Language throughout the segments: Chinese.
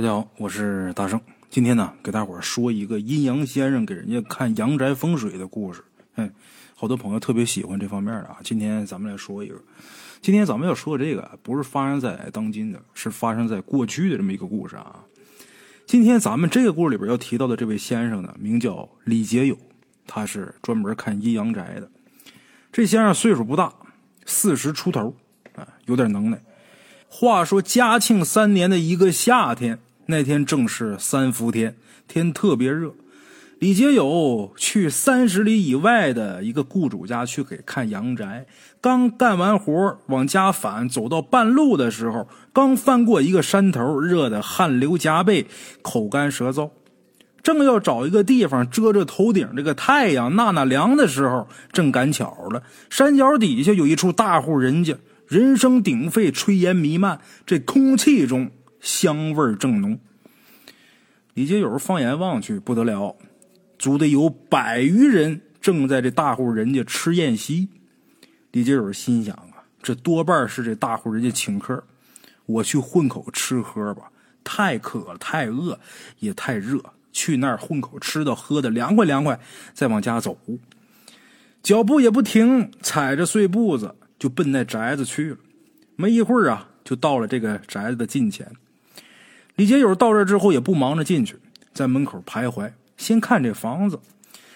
大家好，我是大圣。今天呢，给大伙说一个阴阳先生给人家看阳宅风水的故事。嗯，好多朋友特别喜欢这方面的啊。今天咱们来说一个。今天咱们要说的这个，不是发生在当今的，是发生在过去的这么一个故事啊。今天咱们这个故事里边要提到的这位先生呢，名叫李杰友，他是专门看阴阳宅的。这先生岁数不大，四十出头，啊，有点能耐。话说嘉庆三年的一个夏天，那天正是三伏天，天特别热。李杰友去三十里以外的一个雇主家去给看阳宅，刚干完活往家返，走到半路的时候，刚翻过一个山头，热得汗流浃背，口干舌燥，正要找一个地方遮着头顶这个太阳纳纳凉的时候，正赶巧了，山脚底下有一处大户人家。人声鼎沸，炊烟弥漫，这空气中香味正浓。李杰友放眼望去，不得了，足得有百余人正在这大户人家吃宴席。李杰友心想啊，这多半是这大户人家请客，我去混口吃喝吧。太渴了，太饿，也太热，去那儿混口吃的喝的凉快凉快，再往家走。脚步也不停，踩着碎步子。就奔那宅子去了，没一会儿啊，就到了这个宅子的近前。李杰友到这之后也不忙着进去，在门口徘徊，先看这房子。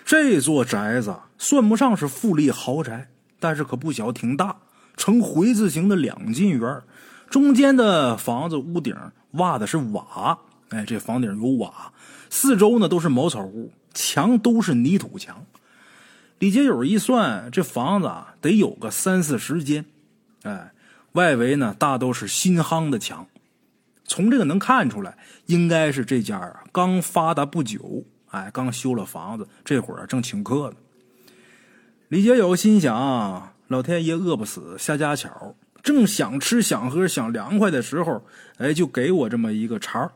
这座宅子算不上是富丽豪宅，但是可不小，挺大，呈回字形的两进院，中间的房子屋顶挖的是瓦，哎，这房顶有瓦，四周呢都是茅草屋，墙都是泥土墙。李杰友一算，这房子啊得有个三四十间，哎，外围呢大都是新夯的墙，从这个能看出来，应该是这家啊刚发达不久，哎，刚修了房子，这会儿正请客呢。李杰友心想：老天爷饿不死，瞎家巧，正想吃想喝想凉快的时候，哎，就给我这么一个茬儿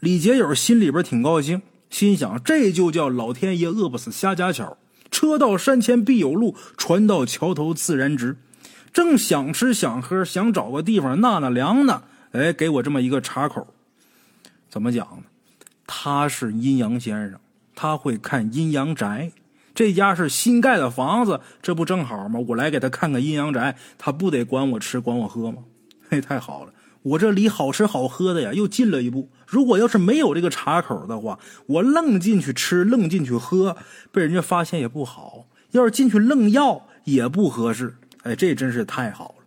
李杰友心里边挺高兴，心想这就叫老天爷饿不死，瞎家巧。车到山前必有路，船到桥头自然直。正想吃想喝，想找个地方纳纳凉呢。哎，给我这么一个插口，怎么讲呢？他是阴阳先生，他会看阴阳宅。这家是新盖的房子，这不正好吗？我来给他看看阴阳宅，他不得管我吃管我喝吗？嘿，太好了。我这离好吃好喝的呀又近了一步。如果要是没有这个插口的话，我愣进去吃，愣进去喝，被人家发现也不好。要是进去愣要也不合适。哎，这真是太好了。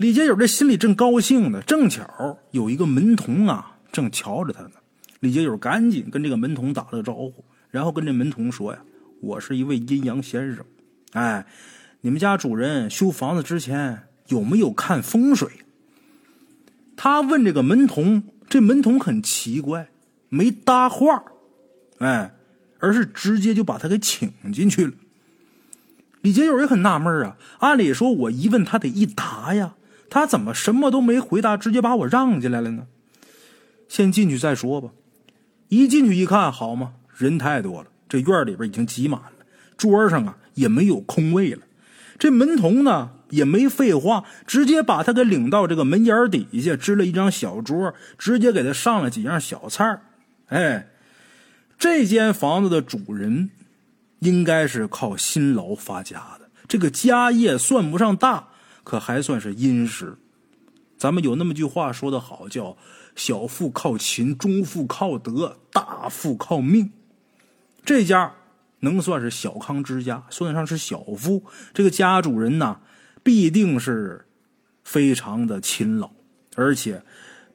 李杰友这心里正高兴呢，正巧有一个门童啊正瞧着他呢。李杰友赶紧跟这个门童打了个招呼，然后跟这门童说呀：“我是一位阴阳先生，哎，你们家主人修房子之前有没有看风水？”他问这个门童，这门童很奇怪，没搭话，哎，而是直接就把他给请进去了。李杰友也很纳闷啊，按理说我一问他得一答呀，他怎么什么都没回答，直接把我让进来了呢？先进去再说吧。一进去一看，好嘛，人太多了，这院里边已经挤满了，桌上啊也没有空位了。这门童呢？也没废话，直接把他给领到这个门檐底下，支了一张小桌，直接给他上了几样小菜哎，这间房子的主人应该是靠辛劳发家的，这个家业算不上大，可还算是殷实。咱们有那么句话说的好，叫“小富靠勤，中富靠德，大富靠命”。这家能算是小康之家，算得上是小富。这个家主人呐。必定是非常的勤劳，而且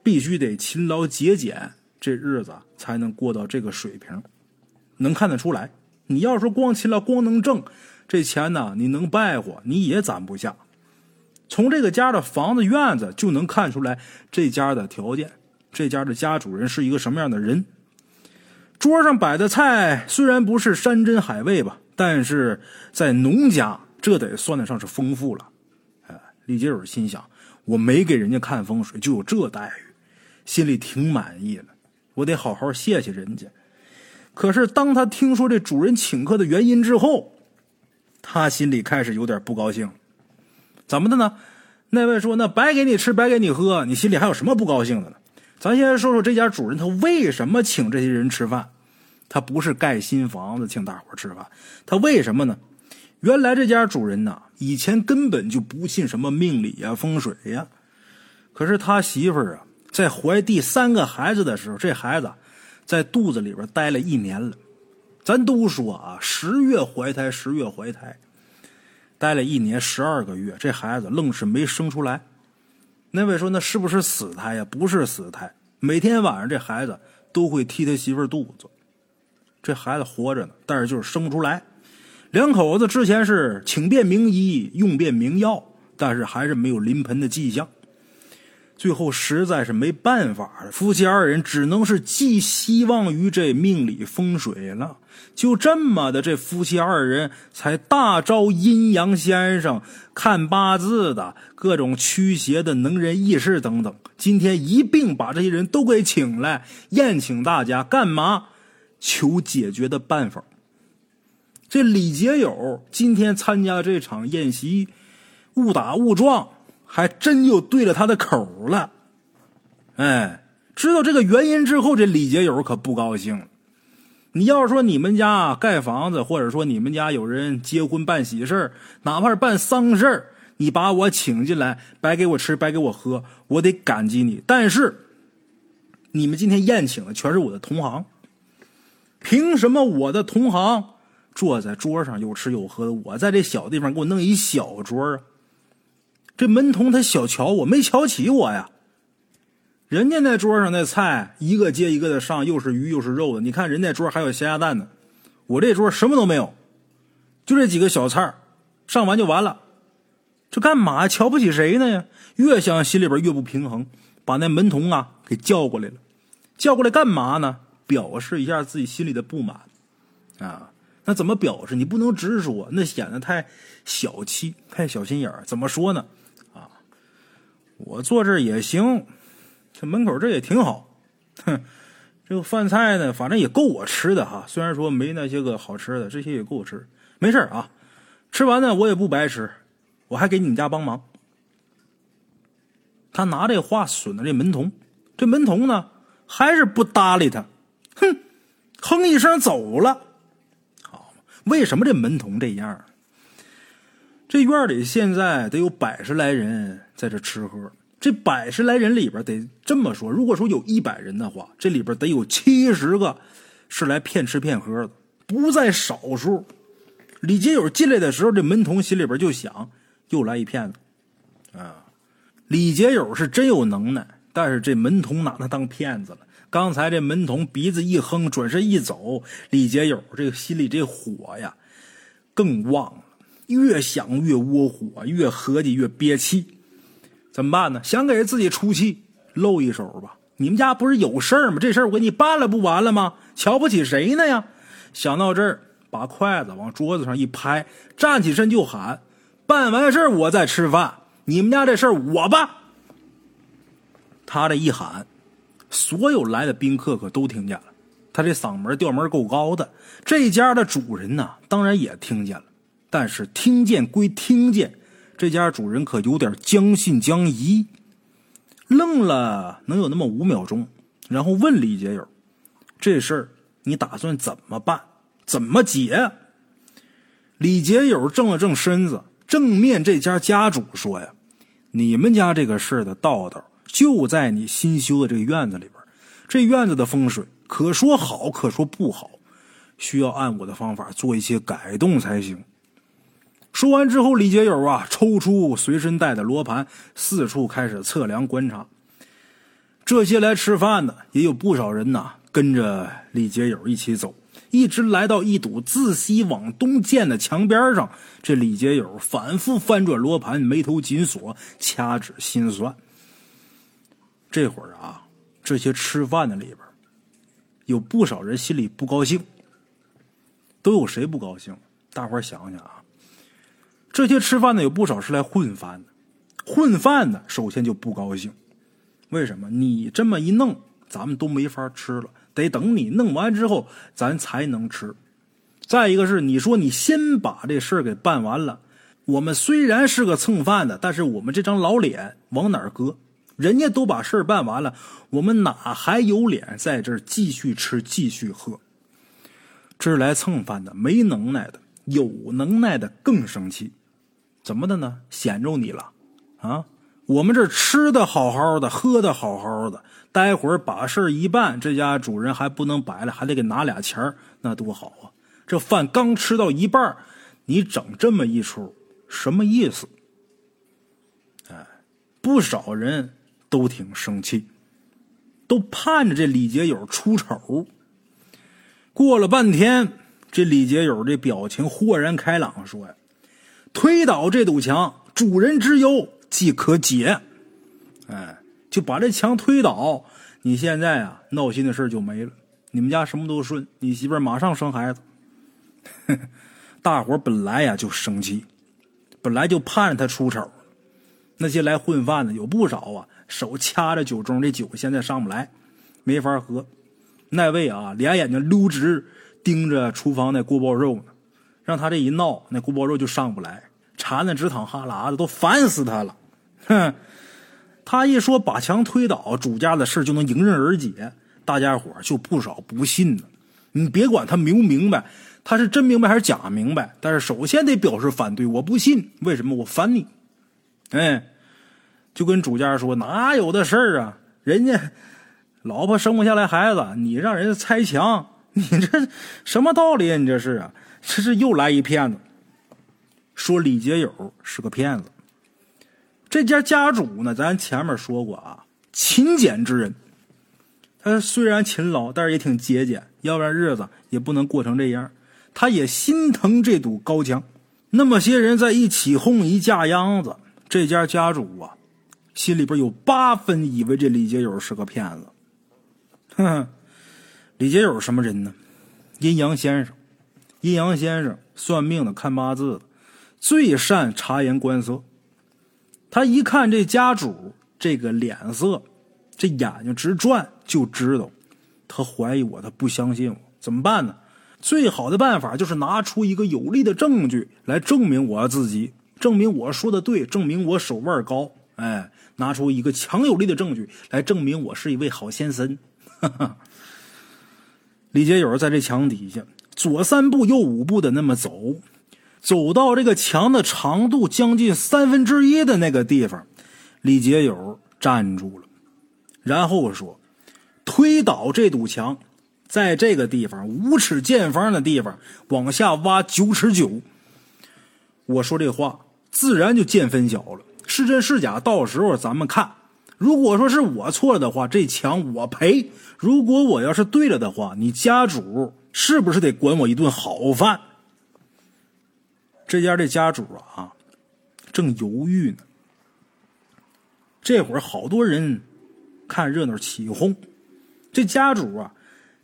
必须得勤劳节俭，这日子才能过到这个水平。能看得出来，你要说光勤劳光能挣这钱呢，你能败活你也攒不下。从这个家的房子院子就能看出来这家的条件，这家的家主人是一个什么样的人。桌上摆的菜虽然不是山珍海味吧，但是在农家这得算得上是丰富了。李杰友心想：“我没给人家看风水，就有这待遇，心里挺满意的。我得好好谢谢人家。”可是，当他听说这主人请客的原因之后，他心里开始有点不高兴。怎么的呢？那位说：“那白给你吃，白给你喝，你心里还有什么不高兴的呢？”咱先说说这家主人他为什么请这些人吃饭？他不是盖新房子请大伙吃饭，他为什么呢？原来这家主人呐，以前根本就不信什么命理呀、风水呀。可是他媳妇儿啊，在怀第三个孩子的时候，这孩子在肚子里边待了一年了。咱都说啊，十月怀胎，十月怀胎，待了一年十二个月，这孩子愣是没生出来。那位说，那是不是死胎呀？不是死胎，每天晚上这孩子都会踢他媳妇肚子。这孩子活着呢，但是就是生不出来。两口子之前是请遍名医，用遍名药，但是还是没有临盆的迹象。最后实在是没办法了，夫妻二人只能是寄希望于这命理风水了。就这么的，这夫妻二人才大招阴阳先生、看八字的各种驱邪的能人异士等等。今天一并把这些人都给请来，宴请大家，干嘛？求解决的办法。这李杰友今天参加这场宴席，误打误撞。还真就对了他的口了，哎，知道这个原因之后，这李杰友可不高兴了。你要说你们家盖房子，或者说你们家有人结婚办喜事哪怕是办丧事你把我请进来，白给我吃，白给我喝，我得感激你。但是，你们今天宴请的全是我的同行，凭什么我的同行坐在桌上有吃有喝的，我在这小地方给我弄一小桌啊？这门童他小瞧我，没瞧起我呀。人家那桌上那菜一个接一个的上，又是鱼又是肉的。你看人家桌还有咸鸭蛋呢，我这桌什么都没有，就这几个小菜上完就完了。这干嘛瞧不起谁呢呀？越想心里边越不平衡，把那门童啊给叫过来了。叫过来干嘛呢？表示一下自己心里的不满啊。那怎么表示？你不能直说，那显得太小气、太小心眼。怎么说呢？我坐这也行，这门口这也挺好。哼，这个饭菜呢，反正也够我吃的哈。虽然说没那些个好吃的，这些也够我吃。没事啊，吃完呢我也不白吃，我还给你们家帮忙。他拿这话损的这门童，这门童呢还是不搭理他，哼，哼一声走了。好，为什么这门童这样？这院里现在得有百十来人在这吃喝，这百十来人里边得这么说，如果说有一百人的话，这里边得有七十个是来骗吃骗喝的，不在少数。李杰友进来的时候，这门童心里边就想，又来一骗子啊！李杰友是真有能耐，但是这门童拿他当骗子了。刚才这门童鼻子一哼，转身一走，李杰友这个心里这火呀更旺了。越想越窝火，越合计越憋气，怎么办呢？想给自己出气，露一手吧。你们家不是有事儿吗？这事儿我给你办了，不完了吗？瞧不起谁呢呀？想到这儿，把筷子往桌子上一拍，站起身就喊：“办完事儿我再吃饭，你们家这事儿我办。”他这一喊，所有来的宾客可都听见了。他这嗓门调门够高的，这家的主人呢，当然也听见了。但是听见归听见，这家主人可有点将信将疑，愣了能有那么五秒钟，然后问李杰友：“这事儿你打算怎么办？怎么解？”李杰友正了正身子，正面这家家主说：“呀，你们家这个事儿的道道就在你新修的这个院子里边，这院子的风水可说好，可说不好，需要按我的方法做一些改动才行。”说完之后，李杰友啊，抽出随身带的罗盘，四处开始测量观察。这些来吃饭的也有不少人呐，跟着李杰友一起走，一直来到一堵自西往东建的墙边上。这李杰友反复翻转罗盘，眉头紧锁，掐指心算。这会儿啊，这些吃饭的里边，有不少人心里不高兴。都有谁不高兴？大伙想想啊。这些吃饭的有不少是来混饭的，混饭的首先就不高兴，为什么？你这么一弄，咱们都没法吃了，得等你弄完之后，咱才能吃。再一个是，你说你先把这事儿给办完了，我们虽然是个蹭饭的，但是我们这张老脸往哪儿搁？人家都把事儿办完了，我们哪还有脸在这儿继续吃、继续喝？这是来蹭饭的，没能耐的；有能耐的更生气。怎么的呢？显着你了啊！我们这吃的好好的，喝的好好的，待会儿把事儿一办，这家主人还不能白了，还得给拿俩钱儿那多好啊！这饭刚吃到一半，你整这么一出，什么意思？哎，不少人都挺生气，都盼着这李杰友出丑。过了半天，这李杰友这表情豁然开朗，说呀。推倒这堵墙，主人之忧即可解。哎，就把这墙推倒，你现在啊闹心的事就没了。你们家什么都顺，你媳妇马上生孩子。大伙本来呀就生气，本来就盼着他出丑。那些来混饭的有不少啊，手掐着酒盅，这酒现在上不来，没法喝。那位啊，俩眼睛溜直盯着厨房那锅包肉呢。让他这一闹，那锅包肉就上不来，馋的直淌哈喇子，都烦死他了。哼，他一说把墙推倒，主家的事就能迎刃而解，大家伙就不少不信呢。你别管他明不明白，他是真明白还是假明白，但是首先得表示反对，我不信。为什么？我烦你。哎，就跟主家说，哪有的事儿啊？人家老婆生不下来孩子，你让人家拆墙，你这什么道理啊？你这是啊？这是又来一骗子，说李杰友是个骗子。这家家主呢，咱前面说过啊，勤俭之人。他虽然勤劳，但是也挺节俭，要不然日子也不能过成这样。他也心疼这堵高墙。那么些人在一起哄一架秧子，这家家主啊，心里边有八分以为这李杰友是个骗子。哼，李杰友什么人呢？阴阳先生。阴阳先生算命的，看八字的，最善察言观色。他一看这家主这个脸色，这眼睛直转，就知道他怀疑我，他不相信我。怎么办呢？最好的办法就是拿出一个有力的证据来证明我自己，证明我说的对，证明我手腕高。哎，拿出一个强有力的证据来证明我是一位好先生。李杰友在这墙底下。左三步右五步的那么走，走到这个墙的长度将近三分之一的那个地方，李杰友站住了，然后说：“推倒这堵墙，在这个地方五尺见方的地方往下挖九尺九。”我说这话自然就见分晓了，是真是假，到时候咱们看。如果说是我错了的话，这墙我赔；如果我要是对了的话，你家主。是不是得管我一顿好饭？这家这家主啊，正犹豫呢。这会儿好多人看热闹起哄，这家主啊，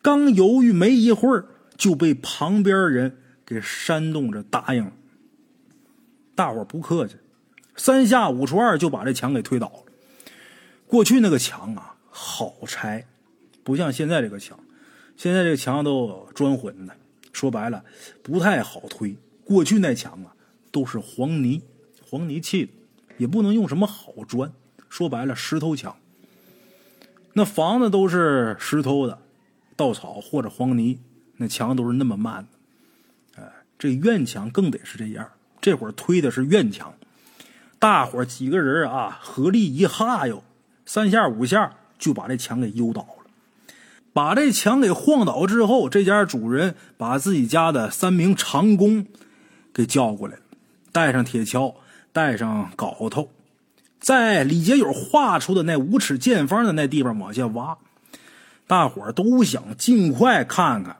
刚犹豫没一会儿，就被旁边人给煽动着答应了。大伙不客气，三下五除二就把这墙给推倒了。过去那个墙啊，好拆，不像现在这个墙。现在这墙都砖混的，说白了不太好推。过去那墙啊都是黄泥，黄泥砌的，也不能用什么好砖。说白了，石头墙。那房子都是石头的，稻草或者黄泥，那墙都是那么慢的。哎，这院墙更得是这样。这会儿推的是院墙，大伙几个人啊合力一哈哟，三下五下就把这墙给悠倒了。把这墙给晃倒之后，这家主人把自己家的三名长工给叫过来，带上铁锹，带上镐头，在李杰友画出的那五尺见方的那地方往下挖。大伙都想尽快看看，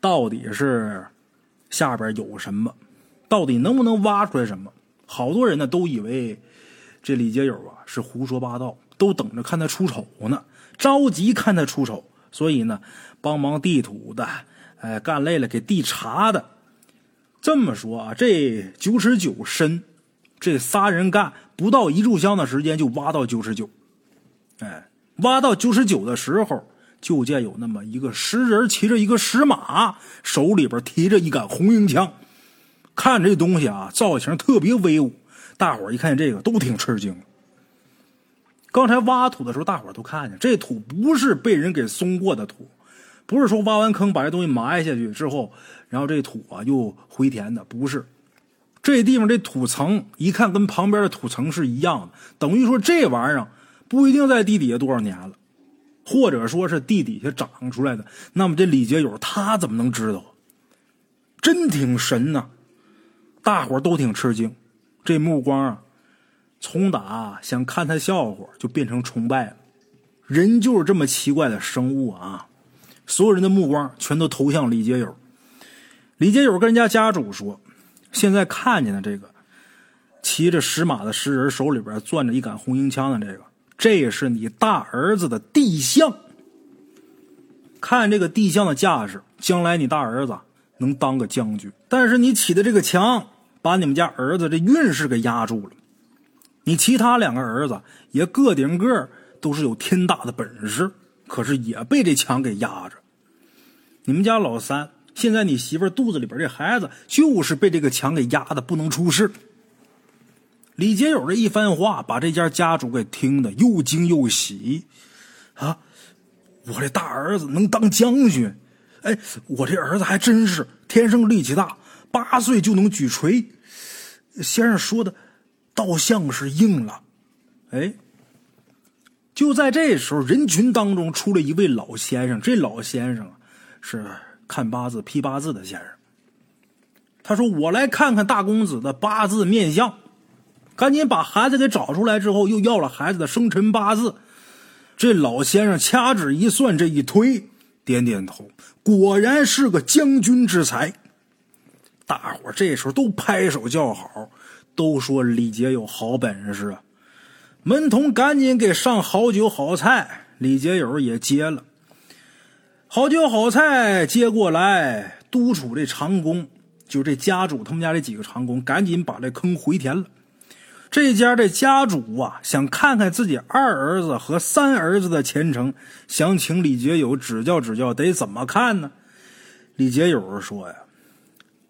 到底是下边有什么，到底能不能挖出来什么。好多人呢都以为这李杰友啊是胡说八道，都等着看他出丑呢。着急看他出手，所以呢，帮忙地土的，哎，干累了给地查的。这么说啊，这九尺九深，这仨人干不到一炷香的时间就挖到九尺九。哎，挖到九尺九的时候，就见有那么一个石人骑着一个石马，手里边提着一杆红缨枪，看这东西啊，造型特别威武。大伙一看这个，都挺吃惊。刚才挖土的时候，大伙都看见，这土不是被人给松过的土，不是说挖完坑把这东西埋下去之后，然后这土啊又回填的，不是。这地方这土层一看跟旁边的土层是一样的，等于说这玩意儿不一定在地底下多少年了，或者说是地底下长出来的。那么这李杰友他怎么能知道？真挺神呐！大伙都挺吃惊，这目光啊。从打想看他笑话，就变成崇拜了。人就是这么奇怪的生物啊！所有人的目光全都投向李杰友。李杰友跟人家家主说：“现在看见的这个骑着石马的石人，手里边攥着一杆红缨枪的这个，这是你大儿子的地相。看这个地相的架势，将来你大儿子能当个将军。但是你起的这个墙，把你们家儿子这运势给压住了。”你其他两个儿子也个顶个都是有天大的本事，可是也被这墙给压着。你们家老三，现在你媳妇肚子里边这孩子就是被这个墙给压的不能出世。李杰友这一番话，把这家家主给听得又惊又喜。啊，我这大儿子能当将军？哎，我这儿子还真是天生力气大，八岁就能举锤。先生说的。倒像是应了，哎，就在这时候，人群当中出来一位老先生。这老先生是看八字、批八字的先生。他说：“我来看看大公子的八字面相。”赶紧把孩子给找出来之后，又要了孩子的生辰八字。这老先生掐指一算，这一推，点点头，果然是个将军之才。大伙这时候都拍手叫好。都说李杰有好本事啊！门童赶紧给上好酒好菜，李杰友也接了好酒好菜接过来，督促这长工，就这家主他们家这几个长工，赶紧把这坑回填了。这家这家主啊，想看看自己二儿子和三儿子的前程，想请李杰友指教指教，得怎么看呢？李杰友说呀，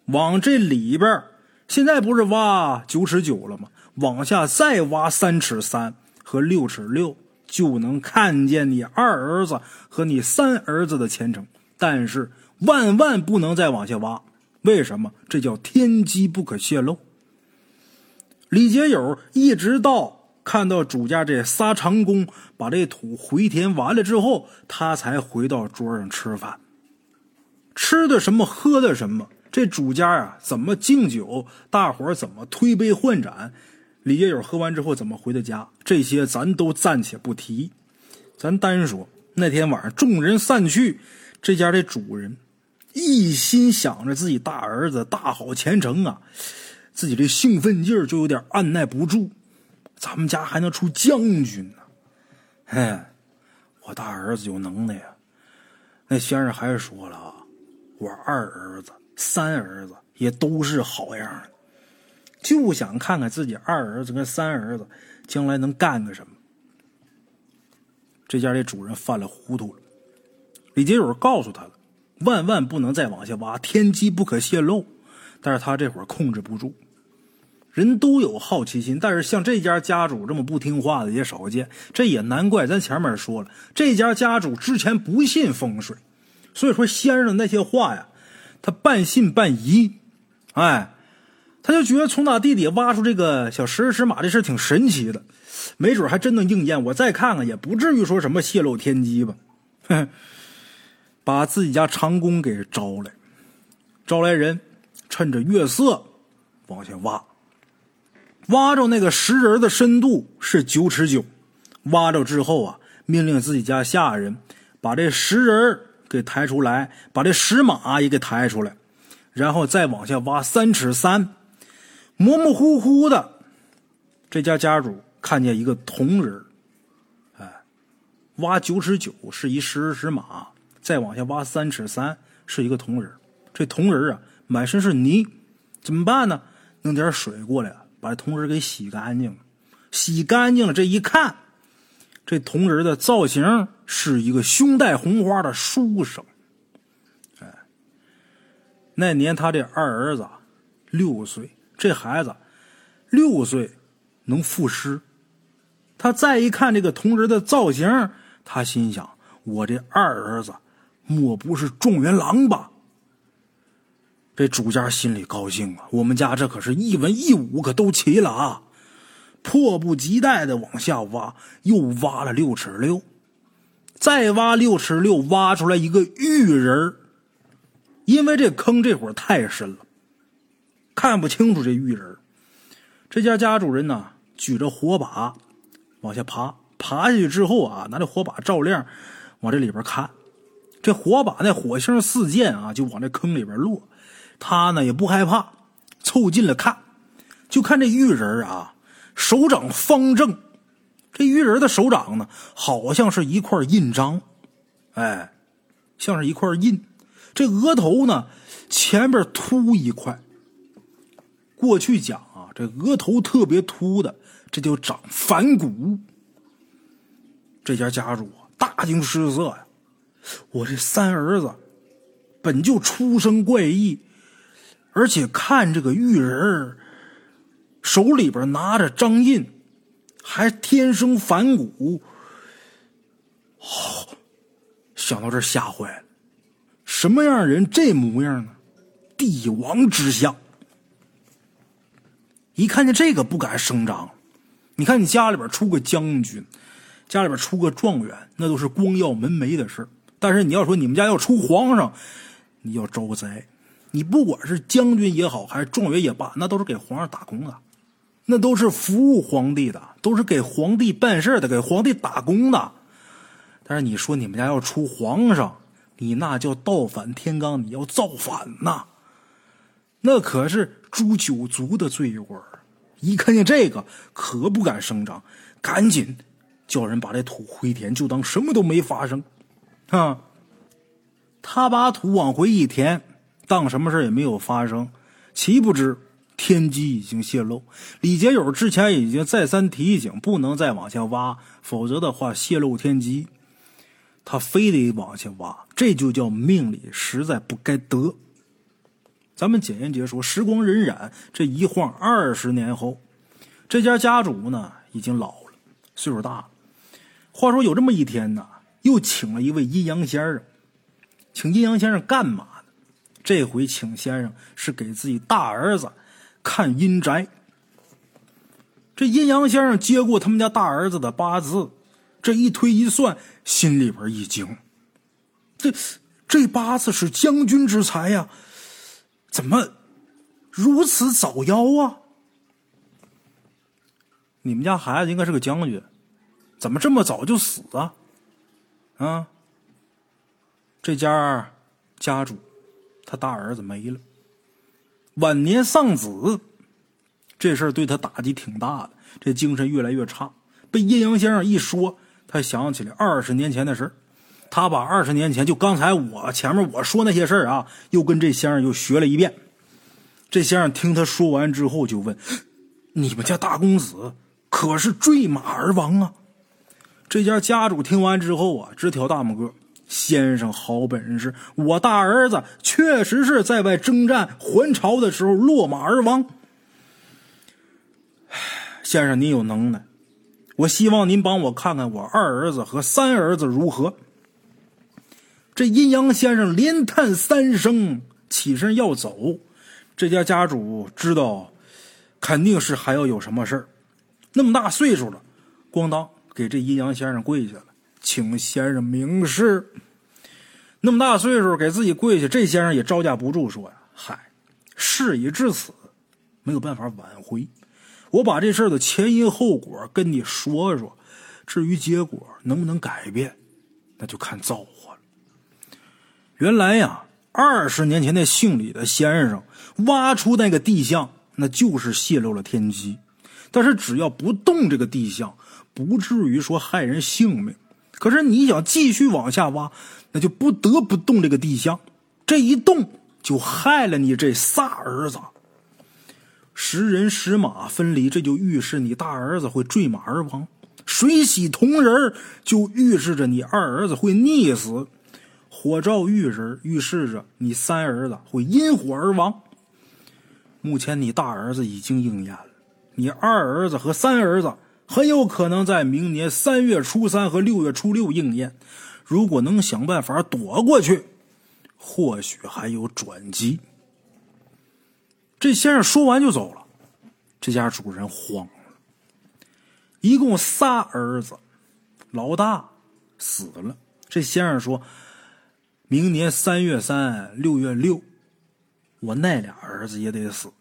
往这里边。现在不是挖九尺九了吗？往下再挖三尺三和六尺六，就能看见你二儿子和你三儿子的前程。但是万万不能再往下挖，为什么？这叫天机不可泄露。李杰友一直到看到主家这仨长工把这土回填完了之后，他才回到桌上吃饭。吃的什么？喝的什么？这主家啊，怎么敬酒？大伙怎么推杯换盏？李爷友喝完之后怎么回的家？这些咱都暂且不提，咱单说那天晚上众人散去，这家的主人一心想着自己大儿子大好前程啊，自己这兴奋劲儿就有点按耐不住。咱们家还能出将军呢？嘿，我大儿子有能耐呀！那先生还说了啊，我二儿子。三儿子也都是好样的，就想看看自己二儿子跟三儿子将来能干个什么。这家的主人犯了糊涂了，李杰友告诉他了，万万不能再往下挖，天机不可泄露。但是他这会儿控制不住，人都有好奇心，但是像这家家主这么不听话的也少见。这也难怪，咱前面说了，这家家主之前不信风水，所以说先生的那些话呀。他半信半疑，哎，他就觉得从打地底挖出这个小石人石马这事挺神奇的，没准还真能应验。我再看看，也不至于说什么泄露天机吧。把自己家长工给招来，招来人，趁着月色往下挖，挖着那个石人的深度是九尺九，挖着之后啊，命令自己家下人把这石人给抬出来，把这石马也给抬出来，然后再往下挖三尺三，模模糊糊的，这家家主看见一个铜人哎，挖九尺九是一石石马，再往下挖三尺三是一个铜人这铜人啊满身是泥，怎么办呢？弄点水过来，把铜人给洗干净，洗干净了，这一看。这铜人的造型是一个胸带红花的书生，哎，那年他这二儿子六岁，这孩子六岁能赋诗，他再一看这个铜人的造型，他心想：我这二儿子莫不是状元郎吧？这主家心里高兴啊！我们家这可是一文一武可都齐了啊！迫不及待的往下挖，又挖了六尺六，再挖六尺六，挖出来一个玉人因为这坑这会儿太深了，看不清楚这玉人这家家主人呢，举着火把往下爬，爬下去之后啊，拿着火把照亮，往这里边看，这火把那火星四溅啊，就往这坑里边落。他呢也不害怕，凑近了看，就看这玉人啊，手掌方正，这玉人的手掌呢，好像是一块印章，哎，像是一块印。这额头呢，前边凸一块。过去讲啊，这额头特别凸的，这就长反骨。这家家主大惊失色呀，我这三儿子本就出生怪异。而且看这个玉人手里边拿着章印，还天生反骨。哦，想到这吓坏了，什么样的人这模样呢？帝王之相。一看见这个不敢声张。你看你家里边出个将军，家里边出个状元，那都是光耀门楣的事但是你要说你们家要出皇上，你要招灾。你不管是将军也好，还是状元也罢，那都是给皇上打工的，那都是服务皇帝的，都是给皇帝办事的，给皇帝打工的。但是你说你们家要出皇上，你那叫倒反天罡，你要造反呐，那可是诛九族的罪过。一看见这个，可不敢声张，赶紧叫人把这土回填，就当什么都没发生。啊，他把土往回一填。当什么事也没有发生，岂不知天机已经泄露。李杰友之前已经再三提醒，不能再往下挖，否则的话泄露天机。他非得往下挖，这就叫命里实在不该得。咱们简言结说，时光荏苒，这一晃二十年后，这家家主呢已经老了，岁数大了。话说有这么一天呢，又请了一位阴阳先生，请阴阳先生干嘛？这回请先生是给自己大儿子看阴宅。这阴阳先生接过他们家大儿子的八字，这一推一算，心里边一惊：这这八字是将军之才呀，怎么如此早夭啊？你们家孩子应该是个将军，怎么这么早就死啊？啊，这家家主。他大儿子没了，晚年丧子，这事儿对他打击挺大的，这精神越来越差。被阴阳先生一说，他想起来二十年前的事儿，他把二十年前就刚才我前面我说那些事儿啊，又跟这先生又学了一遍。这先生听他说完之后，就问：“你们家大公子可是坠马而亡啊？”这家家主听完之后啊，直挑大拇哥。先生好本事，我大儿子确实是在外征战还朝的时候落马而亡。先生您有能耐，我希望您帮我看看我二儿子和三儿子如何。这阴阳先生连叹三声，起身要走。这家家主知道，肯定是还要有什么事儿。那么大岁数了，咣当给这阴阳先生跪下了。请先生明示。那么大岁数给自己跪下，这先生也招架不住，说呀：“嗨，事已至此，没有办法挽回。我把这事儿的前因后果跟你说说，至于结果能不能改变，那就看造化了。原来呀，二十年前那姓李的先生挖出那个地象，那就是泄露了天机。但是只要不动这个地象，不至于说害人性命。”可是你想继续往下挖，那就不得不动这个地象，这一动就害了你这仨儿子。十人十马分离，这就预示你大儿子会坠马而亡；水洗铜人就预示着你二儿子会溺死；火照玉人预示着你三儿子会因火而亡。目前你大儿子已经应验了，你二儿子和三儿子很有可能在明年三月初三和六月初六应验。如果能想办法躲过去，或许还有转机。这先生说完就走了，这家主人慌了。一共仨儿子，老大死了。这先生说：“明年三月三、六月六，我那俩儿子也得死，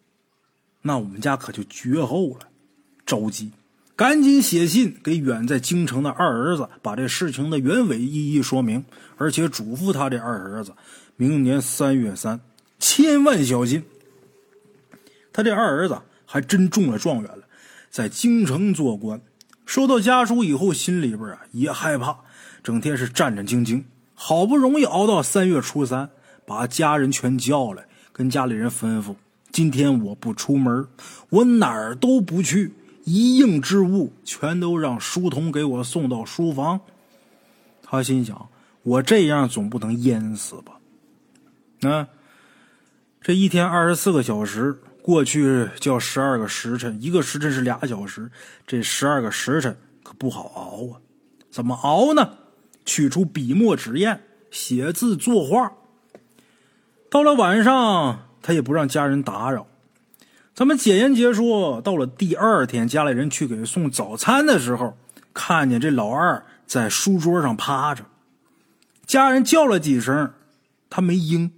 那我们家可就绝后了。”着急，赶紧写信给远在京城的二儿子，把这事情的原委一一说明，而且嘱咐他这二儿子，明年三月三千万小心。他这二儿子还真中了状元了，在京城做官。收到家书以后，心里边啊也害怕，整天是战战兢兢。好不容易熬到三月初三，把家人全叫来，跟家里人吩咐：今天我不出门，我哪儿都不去，一应之物全都让书童给我送到书房。他心想：我这样总不能淹死吧？啊，这一天二十四个小时。过去叫十二个时辰，一个时辰是俩小时，这十二个时辰可不好熬啊！怎么熬呢？取出笔墨纸砚，写字作画。到了晚上，他也不让家人打扰。咱们简言结说，到了第二天，家里人去给送早餐的时候，看见这老二在书桌上趴着，家人叫了几声，他没应，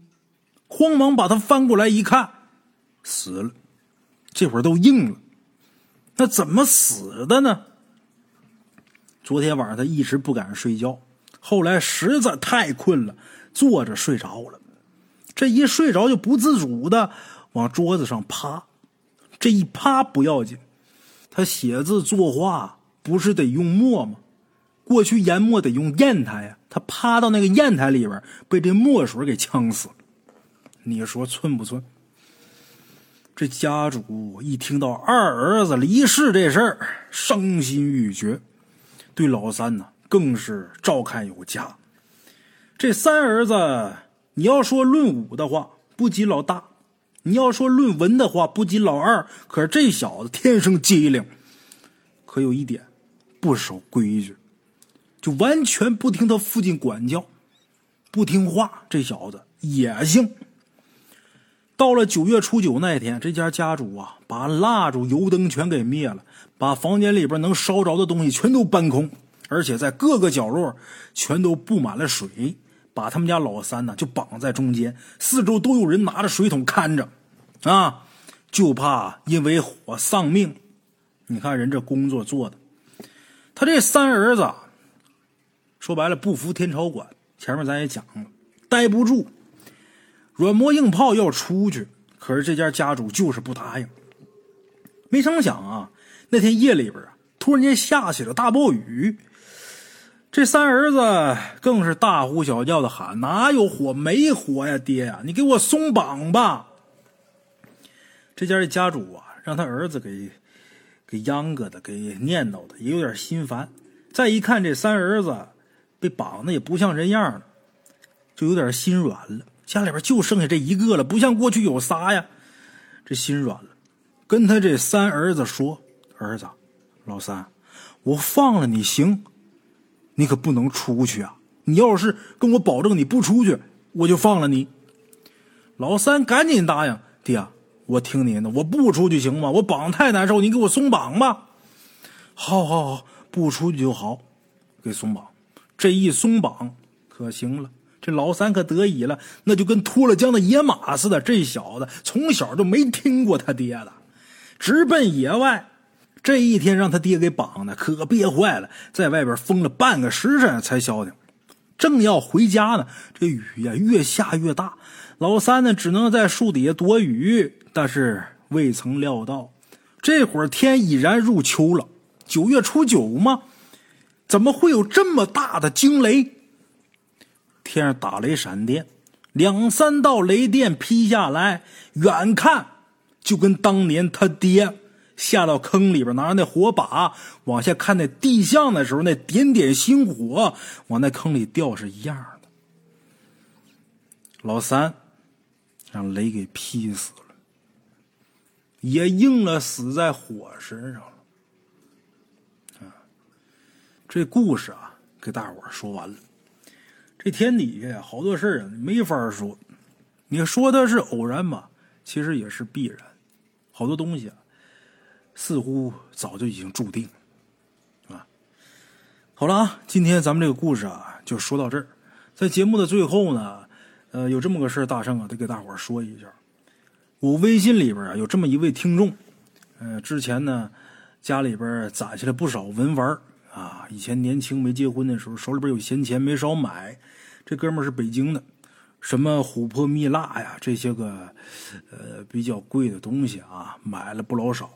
慌忙把他翻过来一看。死了，这会儿都硬了，那怎么死的呢？昨天晚上他一直不敢睡觉，后来实在太困了，坐着睡着了。这一睡着就不自主的往桌子上趴，这一趴不要紧，他写字作画不是得用墨吗？过去研墨得用砚台呀，他趴到那个砚台里边，被这墨水给呛死了。你说寸不寸？这家主一听到二儿子离世这事儿，伤心欲绝，对老三呢更是照看有加。这三儿子，你要说论武的话，不及老大；你要说论文的话，不及老二。可是这小子天生机灵，可有一点，不守规矩，就完全不听他父亲管教，不听话。这小子野性。到了九月初九那天，这家家主啊，把蜡烛、油灯全给灭了，把房间里边能烧着的东西全都搬空，而且在各个角落全都布满了水，把他们家老三呢就绑在中间，四周都有人拿着水桶看着，啊，就怕因为火丧命。你看人这工作做的，他这三儿子说白了不服天朝管，前面咱也讲了，待不住。软磨硬泡要出去，可是这家家主就是不答应。没成想啊，那天夜里边啊，突然间下起了大暴雨。这三儿子更是大呼小叫的喊：“哪有火？没火呀，爹呀！你给我松绑吧！”这家的家主啊，让他儿子给给央个的，给念叨的，也有点心烦。再一看这三儿子被绑的也不像人样了，就有点心软了。家里边就剩下这一个了，不像过去有仨呀，这心软了，跟他这三儿子说：“儿子，老三，我放了你行，你可不能出去啊！你要是跟我保证你不出去，我就放了你。”老三赶紧答应：“爹，我听您的，我不出去行吗？我绑太难受，你给我松绑吧。”“好好好，不出去就好，给松绑。”这一松绑可行了。这老三可得意了，那就跟脱了缰的野马似的。这小子从小就没听过他爹的，直奔野外。这一天让他爹给绑的，可憋坏了，在外边疯了半个时辰才消停。正要回家呢，这雨呀越下越大，老三呢只能在树底下躲雨。但是未曾料到，这会儿天已然入秋了，九月初九吗，怎么会有这么大的惊雷？天上打雷闪电，两三道雷电劈下来，远看就跟当年他爹下到坑里边拿着那火把往下看那地象的时候，那点点星火往那坑里掉是一样的。老三让雷给劈死了，也应了死在火身上了。啊这故事啊，给大伙说完了。这天底下，好多事啊，没法说。你说它是偶然吧，其实也是必然。好多东西啊，似乎早就已经注定啊。好了啊，今天咱们这个故事啊，就说到这儿。在节目的最后呢，呃，有这么个事儿，大圣啊，得给大伙儿说一下。我微信里边啊，有这么一位听众，呃，之前呢，家里边攒下了不少文玩啊。以前年轻没结婚的时候，手里边有闲钱，没少买。这哥们儿是北京的，什么琥珀蜜蜡呀，这些个呃比较贵的东西啊，买了不老少。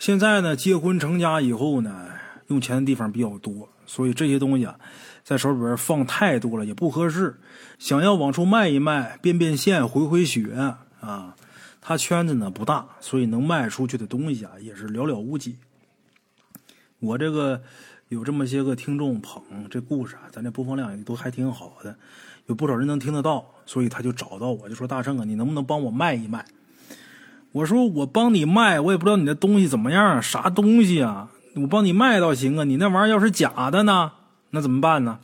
现在呢，结婚成家以后呢，用钱的地方比较多，所以这些东西啊，在手里边放太多了也不合适。想要往出卖一卖，变变现，回回血啊。他圈子呢不大，所以能卖出去的东西啊也是寥寥无几。我这个有这么些个听众捧这故事啊，咱这播放量也都还挺好的，有不少人能听得到，所以他就找到我，就说：“大圣啊，你能不能帮我卖一卖？”我说：“我帮你卖，我也不知道你的东西怎么样，啥东西啊？我帮你卖倒行啊，你那玩意儿要是假的呢，那怎么办呢？”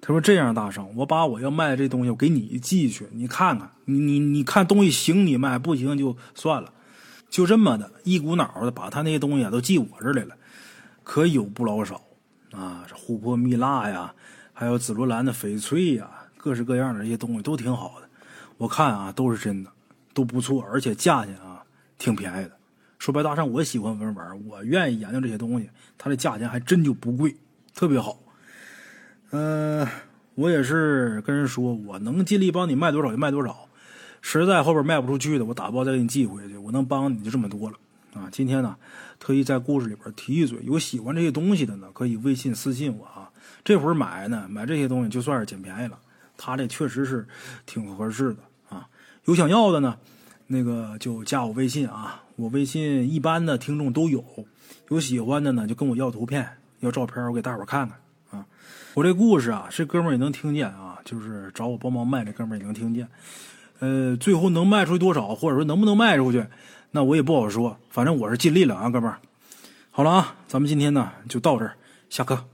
他说：“这样，大圣，我把我要卖的这东西我给你寄去，你看看，你你你看东西行你卖，不行就算了。就这么的一股脑的把他那些东西啊都寄我这儿来了，可有不老少啊！这琥珀蜜蜡呀，还有紫罗兰的翡翠呀，各式各样的这些东西都挺好的。我看啊都是真的，都不错，而且价钱啊挺便宜的。说白，大圣我喜欢文玩，我愿意研究这些东西，它的价钱还真就不贵，特别好。”嗯，我也是跟人说，我能尽力帮你卖多少就卖多少，实在后边卖不出去的，我打包再给你寄回去。我能帮你就这么多了啊！今天呢，特意在故事里边提一嘴，有喜欢这些东西的呢，可以微信私信我啊。这会儿买呢，买这些东西就算是捡便宜了，他这确实是挺合适的啊。有想要的呢，那个就加我微信啊，我微信一般的听众都有，有喜欢的呢就跟我要图片、要照片，我给大伙看看啊。我这故事啊，这哥们儿也能听见啊，就是找我帮忙卖，这哥们儿也能听见。呃，最后能卖出去多少，或者说能不能卖出去，那我也不好说。反正我是尽力了啊，哥们儿。好了啊，咱们今天呢就到这儿，下课。